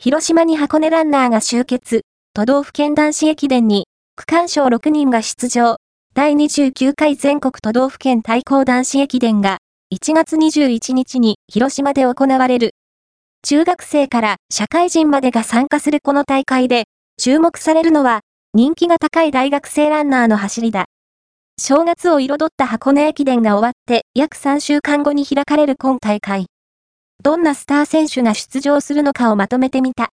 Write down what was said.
広島に箱根ランナーが集結、都道府県男子駅伝に、区間賞6人が出場。第29回全国都道府県対抗男子駅伝が、1月21日に広島で行われる。中学生から社会人までが参加するこの大会で、注目されるのは、人気が高い大学生ランナーの走りだ。正月を彩った箱根駅伝が終わって約3週間後に開かれる今大会。どんなスター選手が出場するのかをまとめてみた。